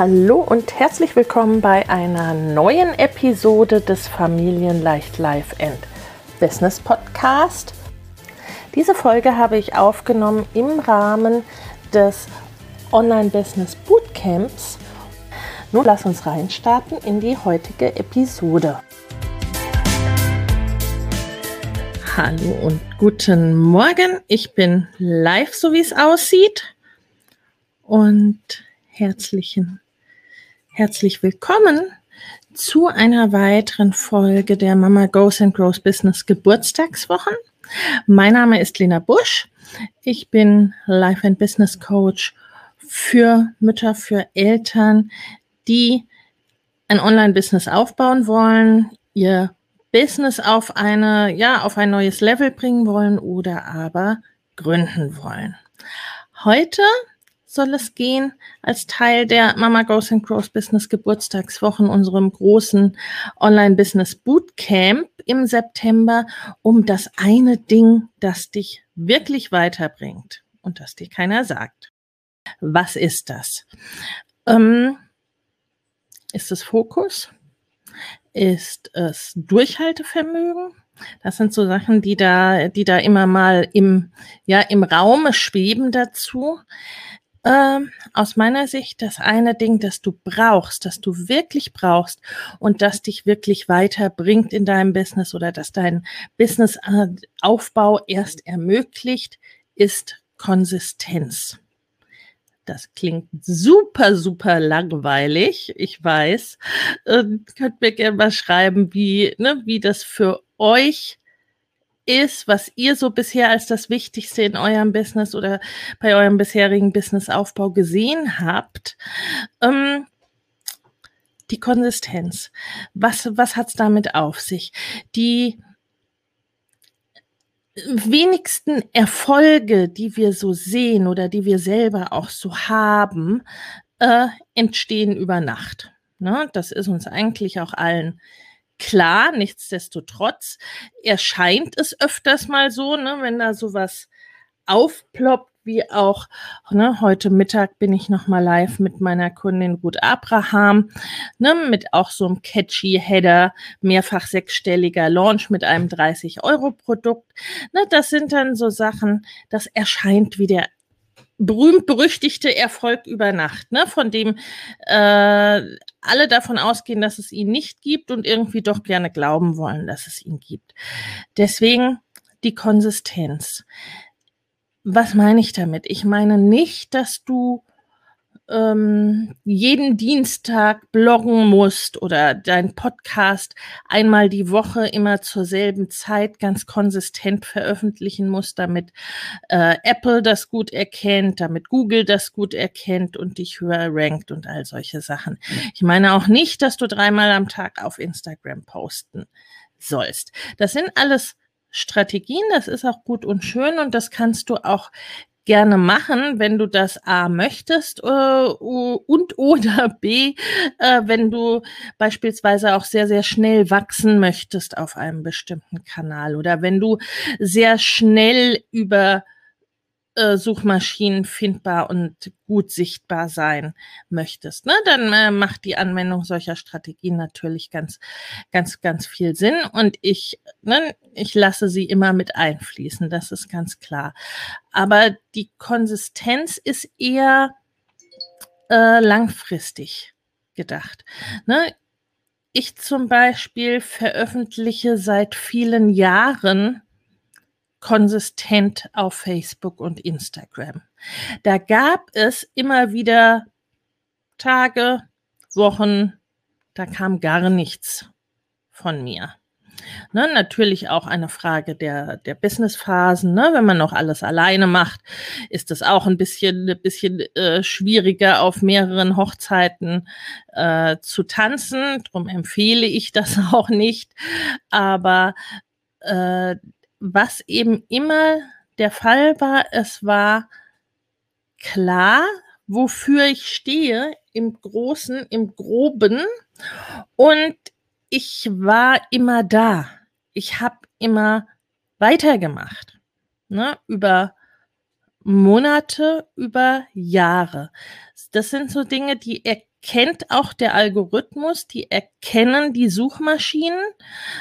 Hallo und herzlich willkommen bei einer neuen Episode des Familienleicht Life and Business Podcast. Diese Folge habe ich aufgenommen im Rahmen des Online Business Bootcamps. Nun lass uns reinstarten in die heutige Episode. Hallo und guten Morgen. Ich bin live, so wie es aussieht. Und herzlichen Herzlich willkommen zu einer weiteren Folge der Mama Goes and Grows Business Geburtstagswochen. Mein Name ist Lena Busch. Ich bin Life and Business Coach für Mütter, für Eltern, die ein Online-Business aufbauen wollen, ihr Business auf eine, ja, auf ein neues Level bringen wollen oder aber gründen wollen. Heute soll es gehen als Teil der Mama Goes and Grows Business Geburtstagswochen, unserem großen Online-Business Bootcamp im September, um das eine Ding, das dich wirklich weiterbringt und das dir keiner sagt. Was ist das? Ähm, ist es Fokus? Ist es Durchhaltevermögen? Das sind so Sachen, die da, die da immer mal im, ja, im Raume schweben dazu. Ähm, aus meiner Sicht das eine Ding, das du brauchst, das du wirklich brauchst und das dich wirklich weiterbringt in deinem Business oder das dein Businessaufbau erst ermöglicht, ist Konsistenz. Das klingt super, super langweilig. Ich weiß. Äh, könnt mir gerne mal schreiben, wie, ne, wie das für euch ist, was ihr so bisher als das Wichtigste in eurem Business oder bei eurem bisherigen Businessaufbau gesehen habt. Ähm, die Konsistenz. Was, was hat's damit auf sich? Die wenigsten Erfolge, die wir so sehen oder die wir selber auch so haben, äh, entstehen über Nacht. Ne? Das ist uns eigentlich auch allen Klar, nichtsdestotrotz erscheint es öfters mal so, ne, wenn da sowas aufploppt, wie auch ne, heute Mittag bin ich noch mal live mit meiner Kundin Ruth Abraham, ne, mit auch so einem catchy Header, mehrfach sechsstelliger Launch mit einem 30 Euro Produkt. Ne, das sind dann so Sachen, das erscheint wie der berühmt-berüchtigte Erfolg über Nacht, ne, von dem äh, alle davon ausgehen, dass es ihn nicht gibt und irgendwie doch gerne glauben wollen, dass es ihn gibt. Deswegen die Konsistenz. Was meine ich damit? Ich meine nicht, dass du ähm, jeden Dienstag bloggen musst oder dein Podcast einmal die Woche immer zur selben Zeit ganz konsistent veröffentlichen musst, damit äh, Apple das gut erkennt, damit Google das gut erkennt und dich höher rankt und all solche Sachen. Ich meine auch nicht, dass du dreimal am Tag auf Instagram posten sollst. Das sind alles Strategien, das ist auch gut und schön und das kannst du auch gerne machen, wenn du das A möchtest äh, und oder B, äh, wenn du beispielsweise auch sehr, sehr schnell wachsen möchtest auf einem bestimmten Kanal oder wenn du sehr schnell über Suchmaschinen findbar und gut sichtbar sein möchtest, ne, dann äh, macht die Anwendung solcher Strategien natürlich ganz, ganz, ganz viel Sinn. Und ich, ne, ich lasse sie immer mit einfließen, das ist ganz klar. Aber die Konsistenz ist eher äh, langfristig gedacht. Ne? Ich zum Beispiel veröffentliche seit vielen Jahren konsistent auf Facebook und Instagram. Da gab es immer wieder Tage, Wochen, da kam gar nichts von mir. Ne, natürlich auch eine Frage der, der Businessphasen. Ne? Wenn man noch alles alleine macht, ist es auch ein bisschen, ein bisschen äh, schwieriger, auf mehreren Hochzeiten äh, zu tanzen. Darum empfehle ich das auch nicht. Aber äh, was eben immer der Fall war, es war klar, wofür ich stehe im Großen, im Groben. Und ich war immer da. Ich habe immer weitergemacht. Ne? Über Monate, über Jahre. Das sind so Dinge, die erkennt auch der Algorithmus, die erkennen die Suchmaschinen.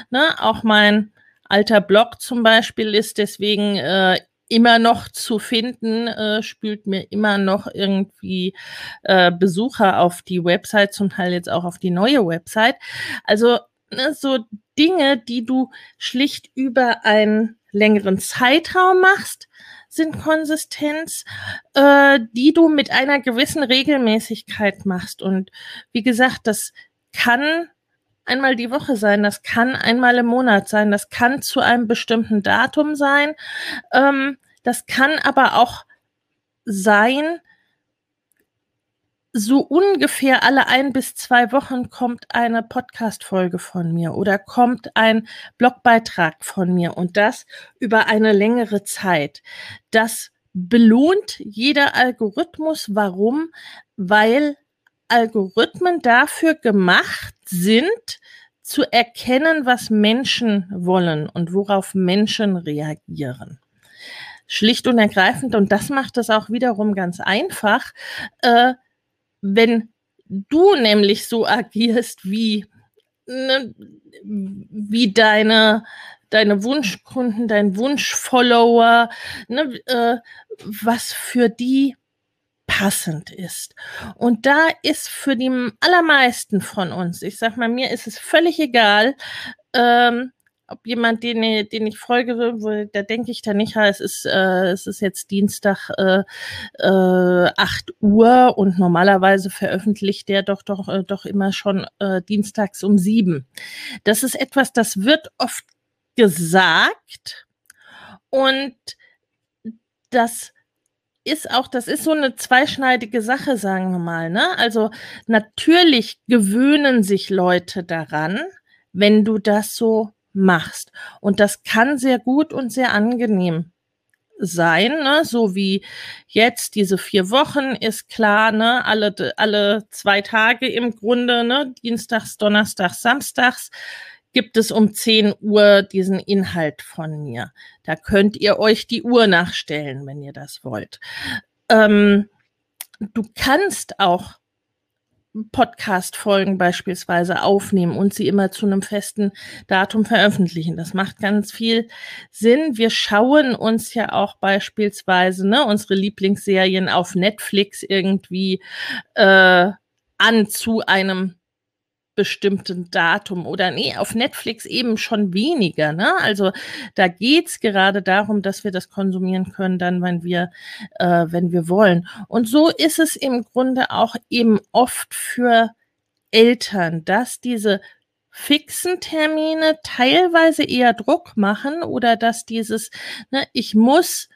Ne? Auch mein alter Blog zum Beispiel ist deswegen äh, immer noch zu finden, äh, spült mir immer noch irgendwie äh, Besucher auf die Website, zum Teil jetzt auch auf die neue Website. Also ne, so Dinge, die du schlicht über einen längeren Zeitraum machst, sind Konsistenz, äh, die du mit einer gewissen Regelmäßigkeit machst. Und wie gesagt, das kann einmal die Woche sein, das kann einmal im Monat sein, das kann zu einem bestimmten Datum sein, ähm, das kann aber auch sein, so ungefähr alle ein bis zwei Wochen kommt eine Podcast-Folge von mir oder kommt ein Blogbeitrag von mir und das über eine längere Zeit. Das belohnt jeder Algorithmus. Warum? Weil Algorithmen dafür gemacht sind, zu erkennen, was Menschen wollen und worauf Menschen reagieren. Schlicht und ergreifend, und das macht es auch wiederum ganz einfach, äh, wenn du nämlich so agierst, wie, ne, wie deine, deine Wunschkunden, dein Wunschfollower, ne, äh, was für die passend ist. Und da ist für die allermeisten von uns, ich sag mal, mir ist es völlig egal, ähm, ob jemand, den, den ich folge, da denke ich da nicht, es ist, äh, es ist jetzt Dienstag äh, äh, 8 Uhr und normalerweise veröffentlicht der doch doch, äh, doch immer schon äh, dienstags um sieben. Das ist etwas, das wird oft gesagt und das ist auch, das ist so eine zweischneidige Sache, sagen wir mal. Ne? Also natürlich gewöhnen sich Leute daran, wenn du das so machst. Und das kann sehr gut und sehr angenehm sein, ne? so wie jetzt diese vier Wochen ist klar, ne? alle, alle zwei Tage im Grunde, ne? Dienstags, Donnerstags, Samstags gibt es um 10 Uhr diesen Inhalt von mir. Da könnt ihr euch die Uhr nachstellen, wenn ihr das wollt. Ähm, du kannst auch Podcast-Folgen beispielsweise aufnehmen und sie immer zu einem festen Datum veröffentlichen. Das macht ganz viel Sinn. Wir schauen uns ja auch beispielsweise ne, unsere Lieblingsserien auf Netflix irgendwie äh, an zu einem bestimmten Datum oder nee, auf Netflix eben schon weniger. Ne? Also da geht's gerade darum, dass wir das konsumieren können, dann, wenn wir, äh, wenn wir wollen. Und so ist es im Grunde auch eben oft für Eltern, dass diese fixen Termine teilweise eher Druck machen oder dass dieses, ne, ich muss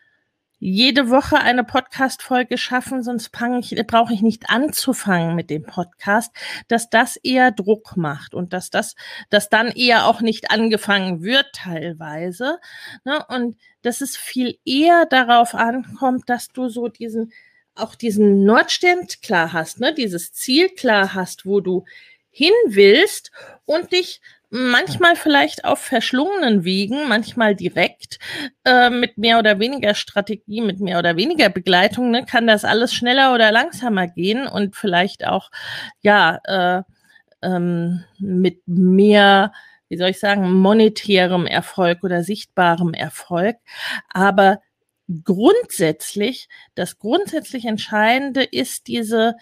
jede Woche eine Podcast-Folge schaffen, sonst brauche ich nicht anzufangen mit dem Podcast, dass das eher Druck macht und dass das, dass dann eher auch nicht angefangen wird teilweise. Ne? Und dass es viel eher darauf ankommt, dass du so diesen, auch diesen Nordstern klar hast, ne? dieses Ziel klar hast, wo du hin willst und dich manchmal vielleicht auf verschlungenen Wegen, manchmal direkt, äh, mit mehr oder weniger Strategie, mit mehr oder weniger Begleitung, ne, kann das alles schneller oder langsamer gehen und vielleicht auch, ja, äh, ähm, mit mehr, wie soll ich sagen, monetärem Erfolg oder sichtbarem Erfolg. Aber grundsätzlich, das grundsätzlich Entscheidende ist diese,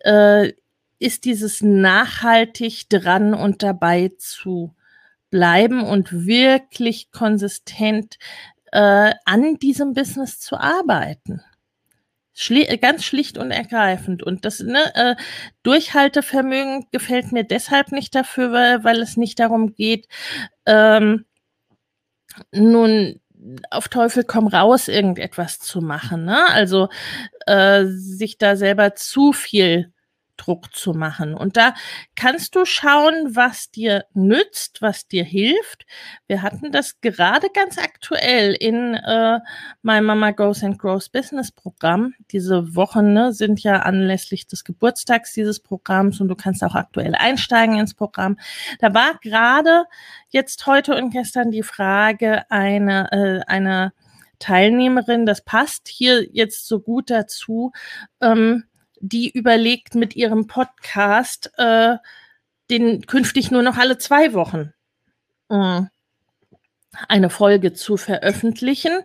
äh, ist dieses nachhaltig dran und dabei zu bleiben und wirklich konsistent äh, an diesem Business zu arbeiten. Schli ganz schlicht und ergreifend. Und das ne, äh, Durchhaltevermögen gefällt mir deshalb nicht dafür, weil, weil es nicht darum geht, ähm, nun auf Teufel komm raus irgendetwas zu machen. Ne? Also äh, sich da selber zu viel Druck zu machen. Und da kannst du schauen, was dir nützt, was dir hilft. Wir hatten das gerade ganz aktuell in äh, My Mama Goes and Grows Business Programm. Diese Wochen ne, sind ja anlässlich des Geburtstags dieses Programms und du kannst auch aktuell einsteigen ins Programm. Da war gerade jetzt heute und gestern die Frage einer äh, einer Teilnehmerin, das passt hier jetzt so gut dazu. Ähm, die überlegt mit ihrem Podcast, äh, den künftig nur noch alle zwei Wochen äh, eine Folge zu veröffentlichen,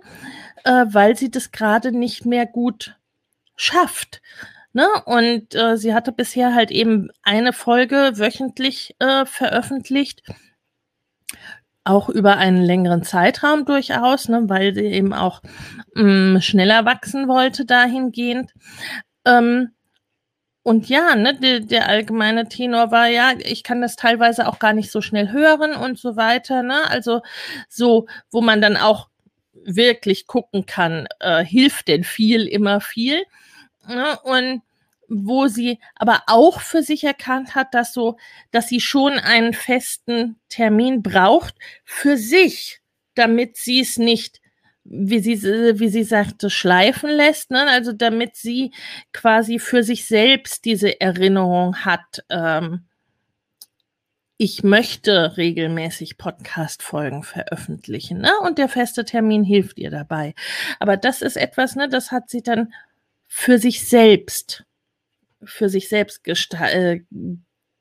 äh, weil sie das gerade nicht mehr gut schafft. Ne? Und äh, sie hatte bisher halt eben eine Folge wöchentlich äh, veröffentlicht, auch über einen längeren Zeitraum durchaus, ne, weil sie eben auch mh, mm, schneller wachsen wollte dahingehend. Ähm, und ja, ne, der, der allgemeine Tenor war ja, ich kann das teilweise auch gar nicht so schnell hören und so weiter. Ne? Also so, wo man dann auch wirklich gucken kann, äh, hilft denn viel immer viel. Ne? Und wo sie aber auch für sich erkannt hat, dass so, dass sie schon einen festen Termin braucht für sich, damit sie es nicht wie sie, wie sie sagte, schleifen lässt, ne? also damit sie quasi für sich selbst diese Erinnerung hat, ähm, ich möchte regelmäßig Podcast-Folgen veröffentlichen, ne? Und der feste Termin hilft ihr dabei. Aber das ist etwas, ne, das hat sie dann für sich selbst, für sich selbst gesta äh,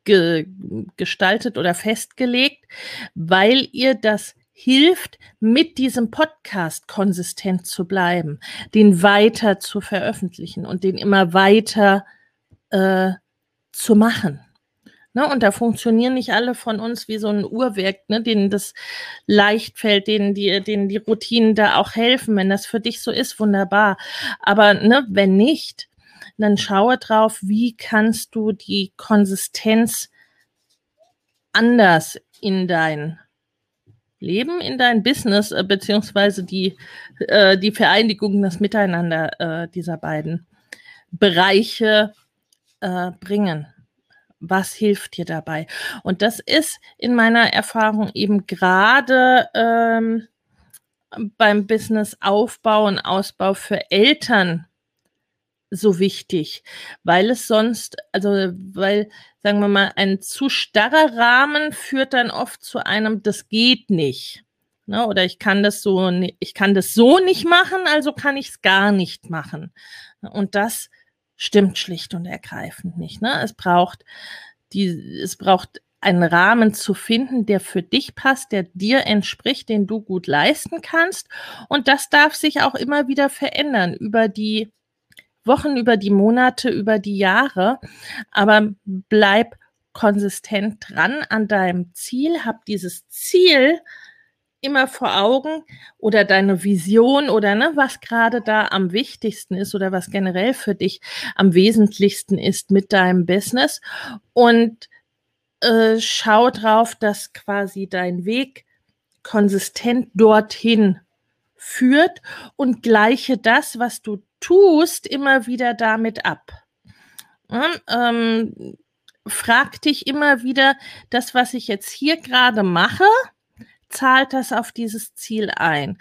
ge gestaltet oder festgelegt, weil ihr das hilft, mit diesem Podcast konsistent zu bleiben, den weiter zu veröffentlichen und den immer weiter äh, zu machen. Ne, und da funktionieren nicht alle von uns wie so ein Uhrwerk, ne, denen das leicht fällt, denen die, denen die Routinen da auch helfen. Wenn das für dich so ist, wunderbar. Aber ne, wenn nicht, dann schaue drauf, wie kannst du die Konsistenz anders in dein Leben in dein Business, äh, beziehungsweise die, äh, die Vereinigung, das Miteinander äh, dieser beiden Bereiche äh, bringen. Was hilft dir dabei? Und das ist in meiner Erfahrung eben gerade ähm, beim Business-Aufbau und Ausbau für Eltern so wichtig, weil es sonst, also weil, sagen wir mal, ein zu starrer Rahmen führt dann oft zu einem, das geht nicht. Ne? Oder ich kann das so, ich kann das so nicht machen, also kann ich es gar nicht machen. Und das stimmt schlicht und ergreifend nicht. Ne? Es braucht die, es braucht einen Rahmen zu finden, der für dich passt, der dir entspricht, den du gut leisten kannst. Und das darf sich auch immer wieder verändern über die Wochen, über die Monate, über die Jahre. Aber bleib konsistent dran an deinem Ziel, hab dieses Ziel immer vor Augen oder deine Vision oder ne, was gerade da am wichtigsten ist oder was generell für dich am wesentlichsten ist mit deinem Business und äh, schau drauf, dass quasi dein Weg konsistent dorthin führt und gleiche das, was du tust, immer wieder damit ab. Ja, ähm, frag dich immer wieder, das, was ich jetzt hier gerade mache, zahlt das auf dieses Ziel ein?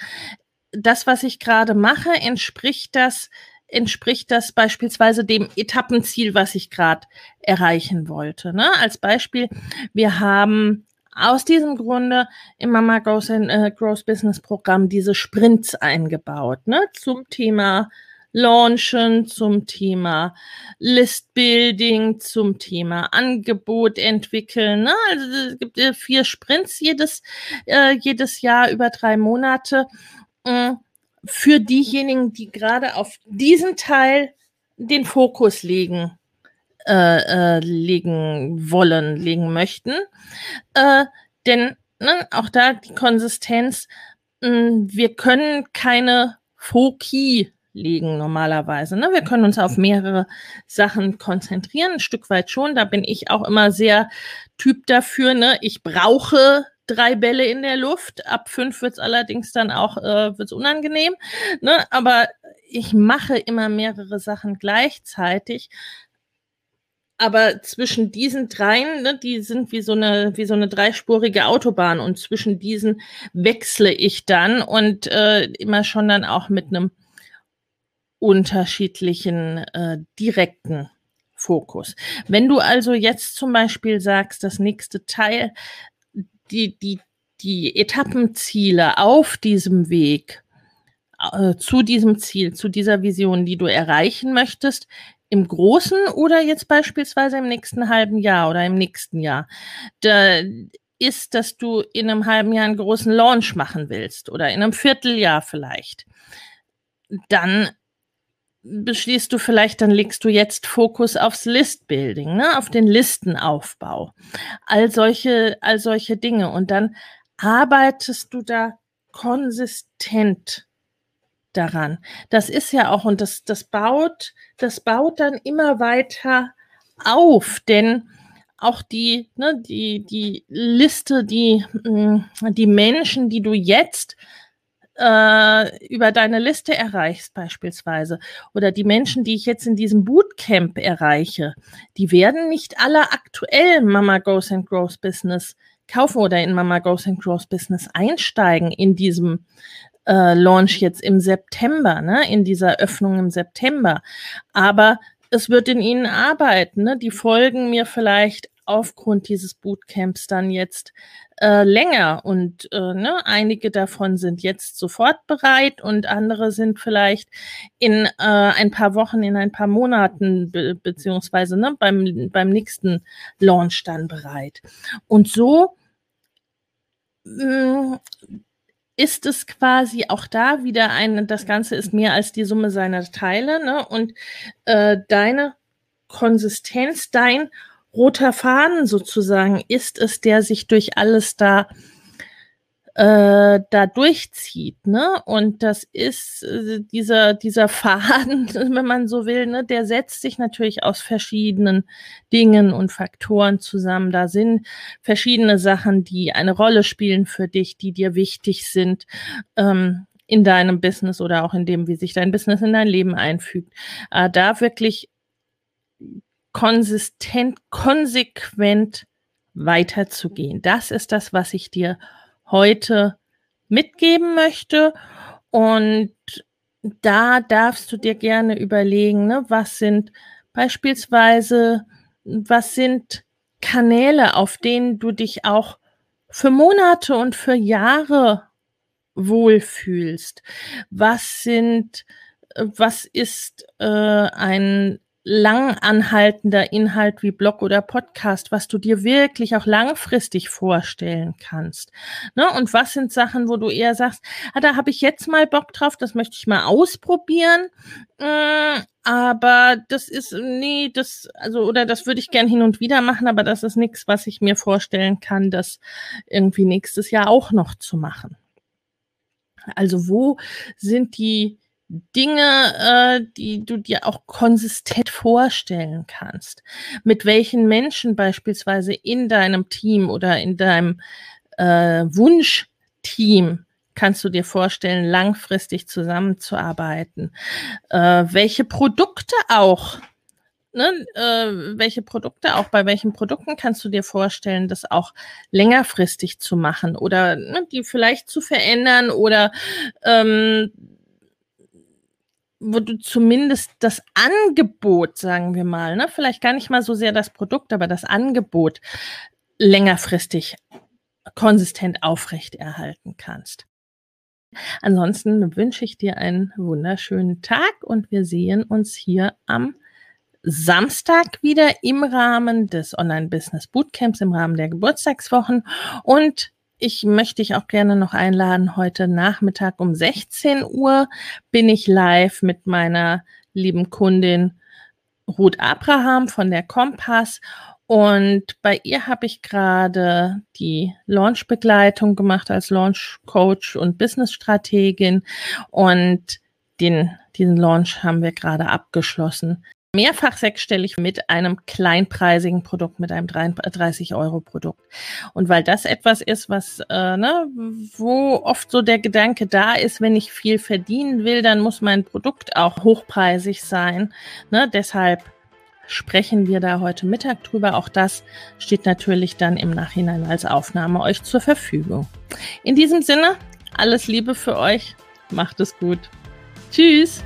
Das, was ich gerade mache, entspricht das, entspricht das beispielsweise dem Etappenziel, was ich gerade erreichen wollte. Ne? Als Beispiel, wir haben aus diesem Grunde im Mama Goes in, äh, Grows Business Programm diese Sprints eingebaut, ne, zum Thema Launchen, zum Thema Listbuilding, zum Thema Angebot entwickeln. Ne? Also es gibt vier Sprints jedes, äh, jedes Jahr über drei Monate. Äh, für diejenigen, die gerade auf diesen Teil den Fokus legen, äh, äh, legen wollen, legen möchten. Äh, denn ne, auch da die Konsistenz, mh, hm, wir können keine Foki legen normalerweise. Ne? Wir können uns auf mehrere Sachen konzentrieren, ein Stück weit schon. Da bin ich auch immer sehr Typ dafür. Ne? Ich brauche drei Bälle in der Luft. Ab fünf wird es allerdings dann auch äh, wird's unangenehm. Ne? Aber ich mache immer mehrere Sachen gleichzeitig. Aber zwischen diesen dreien, ne, die sind wie so eine wie so eine dreispurige Autobahn und zwischen diesen wechsle ich dann und äh, immer schon dann auch mit einem unterschiedlichen äh, direkten Fokus. Wenn du also jetzt zum Beispiel sagst, das nächste Teil, die, die, die Etappenziele auf diesem Weg äh, zu diesem Ziel, zu dieser Vision, die du erreichen möchtest, im Großen oder jetzt beispielsweise im nächsten halben Jahr oder im nächsten Jahr, da ist, dass du in einem halben Jahr einen großen Launch machen willst oder in einem Vierteljahr vielleicht, dann beschließt du vielleicht, dann legst du jetzt Fokus aufs Listbuilding, ne, auf den Listenaufbau. All solche, all solche Dinge. Und dann arbeitest du da konsistent daran. Das ist ja auch, und das, das baut, das baut dann immer weiter auf, denn auch die, ne, die, die Liste, die, mm, die Menschen, die du jetzt äh, über deine Liste erreichst beispielsweise oder die Menschen, die ich jetzt in diesem Bootcamp erreiche, die werden nicht alle aktuell Mama Goes and Grows Business kaufen oder in Mama Goes and Grows Business einsteigen in diesem äh, Launch jetzt im September, ne, in dieser Öffnung im September. Aber es wird in ihnen arbeiten. Ne? Die folgen mir vielleicht aufgrund dieses Bootcamps dann jetzt äh, länger und äh, ne, einige davon sind jetzt sofort bereit und andere sind vielleicht in äh, ein paar Wochen, in ein paar Monaten be beziehungsweise ne, beim, beim nächsten Launch dann bereit. Und so mm, ist es quasi auch da wieder ein, das Ganze ist mehr als die Summe seiner Teile ne? und äh, deine Konsistenz, dein roter Faden sozusagen ist es, der sich durch alles da äh, da durchzieht, ne? Und das ist äh, dieser dieser Faden, wenn man so will, ne? Der setzt sich natürlich aus verschiedenen Dingen und Faktoren zusammen. Da sind verschiedene Sachen, die eine Rolle spielen für dich, die dir wichtig sind. Ähm, in deinem Business oder auch in dem, wie sich dein Business in dein Leben einfügt. Äh, da wirklich konsistent, konsequent weiterzugehen. Das ist das, was ich dir heute mitgeben möchte. Und da darfst du dir gerne überlegen, ne, was sind beispielsweise, was sind Kanäle, auf denen du dich auch für Monate und für Jahre wohlfühlst? Was sind, was ist äh, ein lang anhaltender Inhalt wie Blog oder Podcast, was du dir wirklich auch langfristig vorstellen kannst. Ne? Und was sind Sachen, wo du eher sagst, ah, da habe ich jetzt mal Bock drauf, das möchte ich mal ausprobieren. Mm, aber das ist, nee, das, also, oder das würde ich gern hin und wieder machen, aber das ist nichts, was ich mir vorstellen kann, das irgendwie nächstes Jahr auch noch zu machen. Also wo sind die Dinge, äh, die du dir auch konsistent vorstellen kannst. Mit welchen Menschen beispielsweise in deinem Team oder in deinem äh, Wunschteam kannst du dir vorstellen, langfristig zusammenzuarbeiten? Äh, welche Produkte auch? Ne, äh, welche Produkte auch, bei welchen Produkten kannst du dir vorstellen, das auch längerfristig zu machen oder ne, die vielleicht zu verändern oder ähm, wo du zumindest das Angebot, sagen wir mal, ne, vielleicht gar nicht mal so sehr das Produkt, aber das Angebot längerfristig konsistent aufrechterhalten kannst. Ansonsten wünsche ich dir einen wunderschönen Tag und wir sehen uns hier am Samstag wieder im Rahmen des Online-Business Bootcamps, im Rahmen der Geburtstagswochen. Und ich möchte dich auch gerne noch einladen. Heute Nachmittag um 16 Uhr bin ich live mit meiner lieben Kundin Ruth Abraham von der Kompass und bei ihr habe ich gerade die Launch-Begleitung gemacht als Launch-Coach und Business-Strategin. Und den, diesen Launch haben wir gerade abgeschlossen. Mehrfach sechsstellig mit einem kleinpreisigen Produkt, mit einem 30-Euro-Produkt. Und weil das etwas ist, was, äh, ne, wo oft so der Gedanke da ist, wenn ich viel verdienen will, dann muss mein Produkt auch hochpreisig sein. Ne, deshalb sprechen wir da heute Mittag drüber. Auch das steht natürlich dann im Nachhinein als Aufnahme euch zur Verfügung. In diesem Sinne, alles Liebe für euch. Macht es gut. Tschüss.